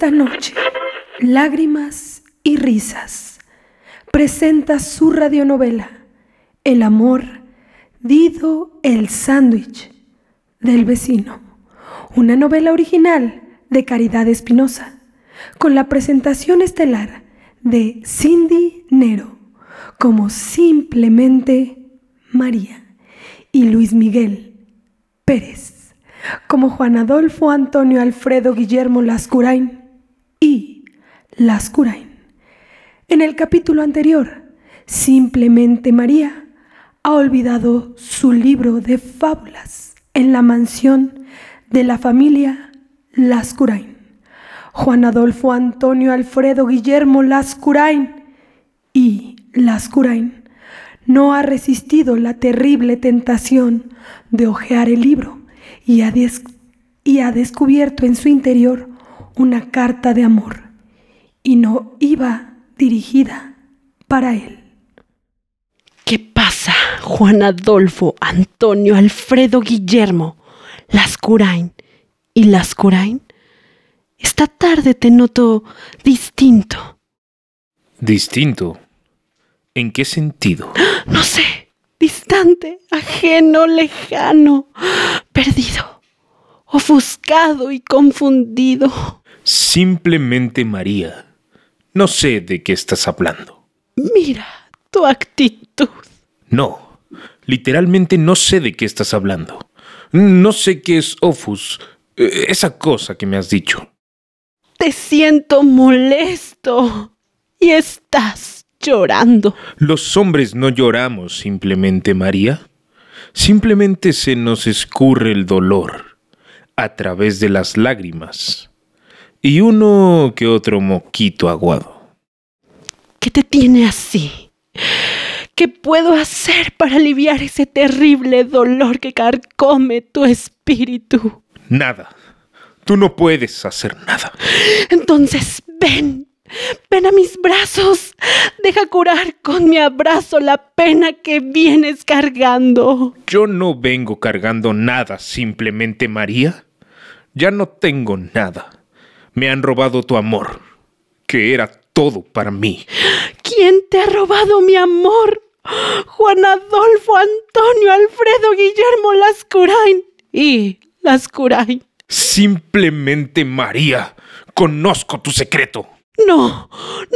Esta noche, lágrimas y risas, presenta su radionovela El amor, Dido el sándwich del vecino, una novela original de Caridad Espinosa, con la presentación estelar de Cindy Nero como simplemente María y Luis Miguel Pérez como Juan Adolfo Antonio Alfredo Guillermo Lascurain Lascurain. En el capítulo anterior, simplemente María ha olvidado su libro de fábulas en la mansión de la familia Lascurain. Juan Adolfo Antonio Alfredo Guillermo Lascurain y Lascurain no ha resistido la terrible tentación de hojear el libro y ha descubierto en su interior una carta de amor y no iba dirigida para él. ¿Qué pasa, Juan Adolfo, Antonio, Alfredo, Guillermo, Lascurain y Lascurain? Esta tarde te noto distinto. Distinto. ¿En qué sentido? No sé, distante, ajeno, lejano, perdido, ofuscado y confundido. Simplemente María. No sé de qué estás hablando. Mira tu actitud. No, literalmente no sé de qué estás hablando. No sé qué es Ofus, eh, esa cosa que me has dicho. Te siento molesto y estás llorando. Los hombres no lloramos simplemente, María. Simplemente se nos escurre el dolor a través de las lágrimas y uno que otro moquito aguado. ¿Qué te tiene así? ¿Qué puedo hacer para aliviar ese terrible dolor que carcome tu espíritu? Nada. Tú no puedes hacer nada. Entonces ven, ven a mis brazos. Deja curar con mi abrazo la pena que vienes cargando. Yo no vengo cargando nada, simplemente María. Ya no tengo nada. Me han robado tu amor, que era todo para mí. ¿Quién te ha robado mi amor? Juan Adolfo, Antonio, Alfredo, Guillermo Lascurain y Lascurain. Simplemente María. Conozco tu secreto. No,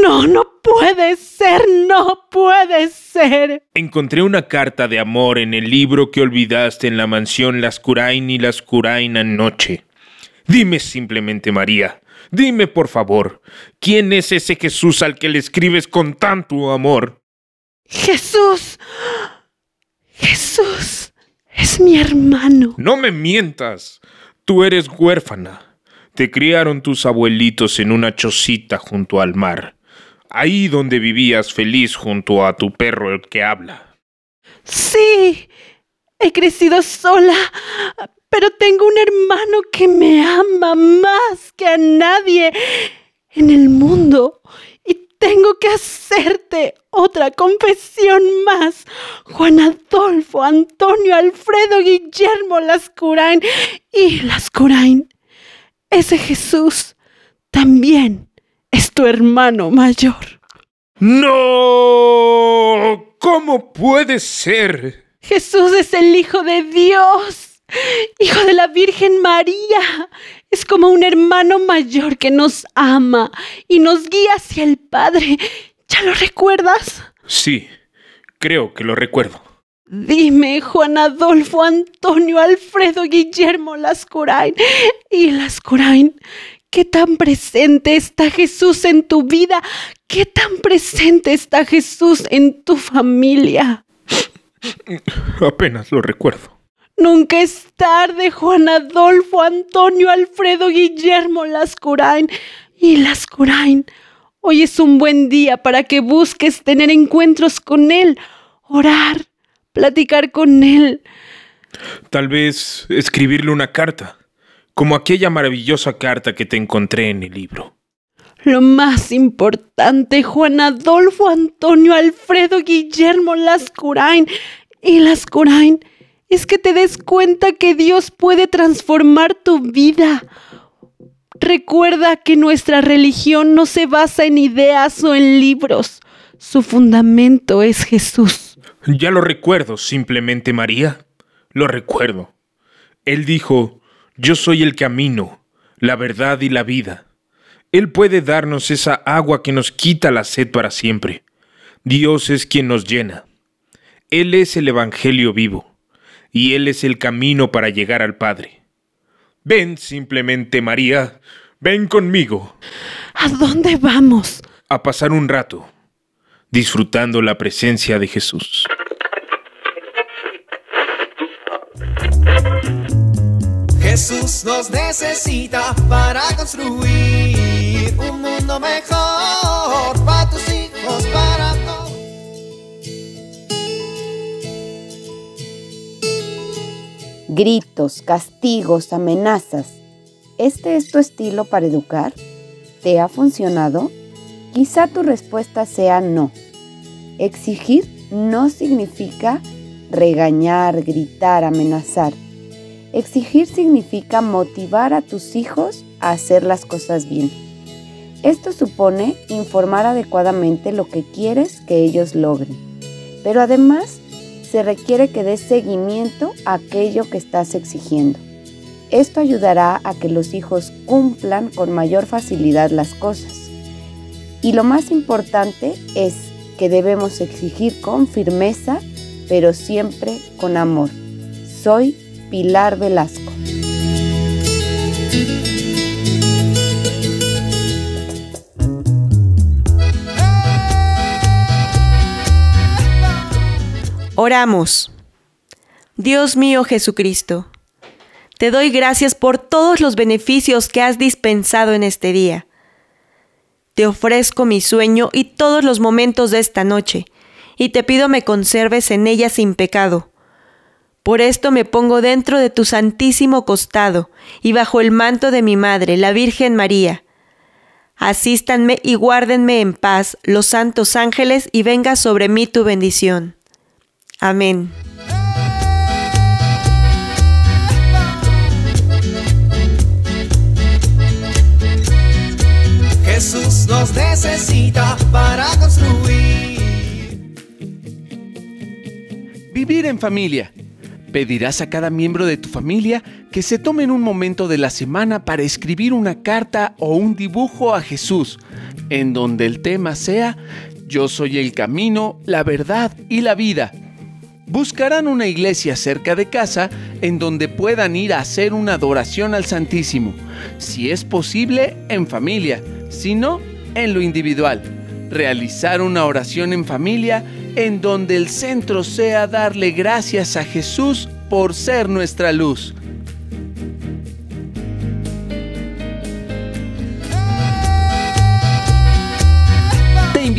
no, no puede ser, no puede ser. Encontré una carta de amor en el libro que olvidaste en la mansión Lascurain y Lascurain anoche. Dime simplemente, María. Dime, por favor, ¿quién es ese Jesús al que le escribes con tanto amor? Jesús, Jesús, es mi hermano. No me mientas. Tú eres huérfana. Te criaron tus abuelitos en una chocita junto al mar. Ahí donde vivías feliz junto a tu perro el que habla. Sí, he crecido sola, pero tengo un hermano que me ama más que a nadie en el mundo. Y tengo que hacerte otra confesión más. Juan Adolfo, Antonio, Alfredo, Guillermo Lascurain y Lascurain. Ese Jesús también es tu hermano mayor. ¡No! ¿Cómo puede ser? Jesús es el Hijo de Dios, Hijo de la Virgen María. Es como un hermano mayor que nos ama y nos guía hacia el Padre. ¿Ya lo recuerdas? Sí, creo que lo recuerdo. Dime, Juan Adolfo, Antonio, Alfredo, Guillermo Lascurain y Lascurain, ¿qué tan presente está Jesús en tu vida? ¿Qué tan presente está Jesús en tu familia? Apenas lo recuerdo. Nunca es tarde, Juan Adolfo, Antonio, Alfredo, Guillermo Lascurain y Lascurain. Hoy es un buen día para que busques tener encuentros con Él, orar, platicar con Él. Tal vez escribirle una carta, como aquella maravillosa carta que te encontré en el libro. Lo más importante, Juan Adolfo, Antonio, Alfredo, Guillermo, Lascurain y Lascurain, es que te des cuenta que Dios puede transformar tu vida. Recuerda que nuestra religión no se basa en ideas o en libros. Su fundamento es Jesús. Ya lo recuerdo, simplemente María. Lo recuerdo. Él dijo, yo soy el camino, la verdad y la vida. Él puede darnos esa agua que nos quita la sed para siempre. Dios es quien nos llena. Él es el Evangelio vivo, y Él es el camino para llegar al Padre. Ven simplemente, María, ven conmigo. ¿A dónde vamos? A pasar un rato, disfrutando la presencia de Jesús. Jesús nos necesita para construir un mundo mejor para tus hijos, Gritos, castigos, amenazas. ¿Este es tu estilo para educar? ¿Te ha funcionado? Quizá tu respuesta sea no. Exigir no significa regañar, gritar, amenazar. Exigir significa motivar a tus hijos a hacer las cosas bien. Esto supone informar adecuadamente lo que quieres que ellos logren, pero además se requiere que des seguimiento a aquello que estás exigiendo. Esto ayudará a que los hijos cumplan con mayor facilidad las cosas. Y lo más importante es que debemos exigir con firmeza, pero siempre con amor. Soy Pilar Velasco. Oramos. Dios mío Jesucristo, te doy gracias por todos los beneficios que has dispensado en este día. Te ofrezco mi sueño y todos los momentos de esta noche, y te pido me conserves en ella sin pecado. Por esto me pongo dentro de tu santísimo costado y bajo el manto de mi Madre, la Virgen María. Asístanme y guárdenme en paz los santos ángeles y venga sobre mí tu bendición. Amén. Jesús nos necesita para construir. Vivir en familia. Pedirás a cada miembro de tu familia que se tomen un momento de la semana para escribir una carta o un dibujo a Jesús, en donde el tema sea Yo soy el camino, la verdad y la vida. Buscarán una iglesia cerca de casa en donde puedan ir a hacer una adoración al Santísimo, si es posible en familia, si no, en lo individual. Realizar una oración en familia en donde el centro sea darle gracias a Jesús por ser nuestra luz.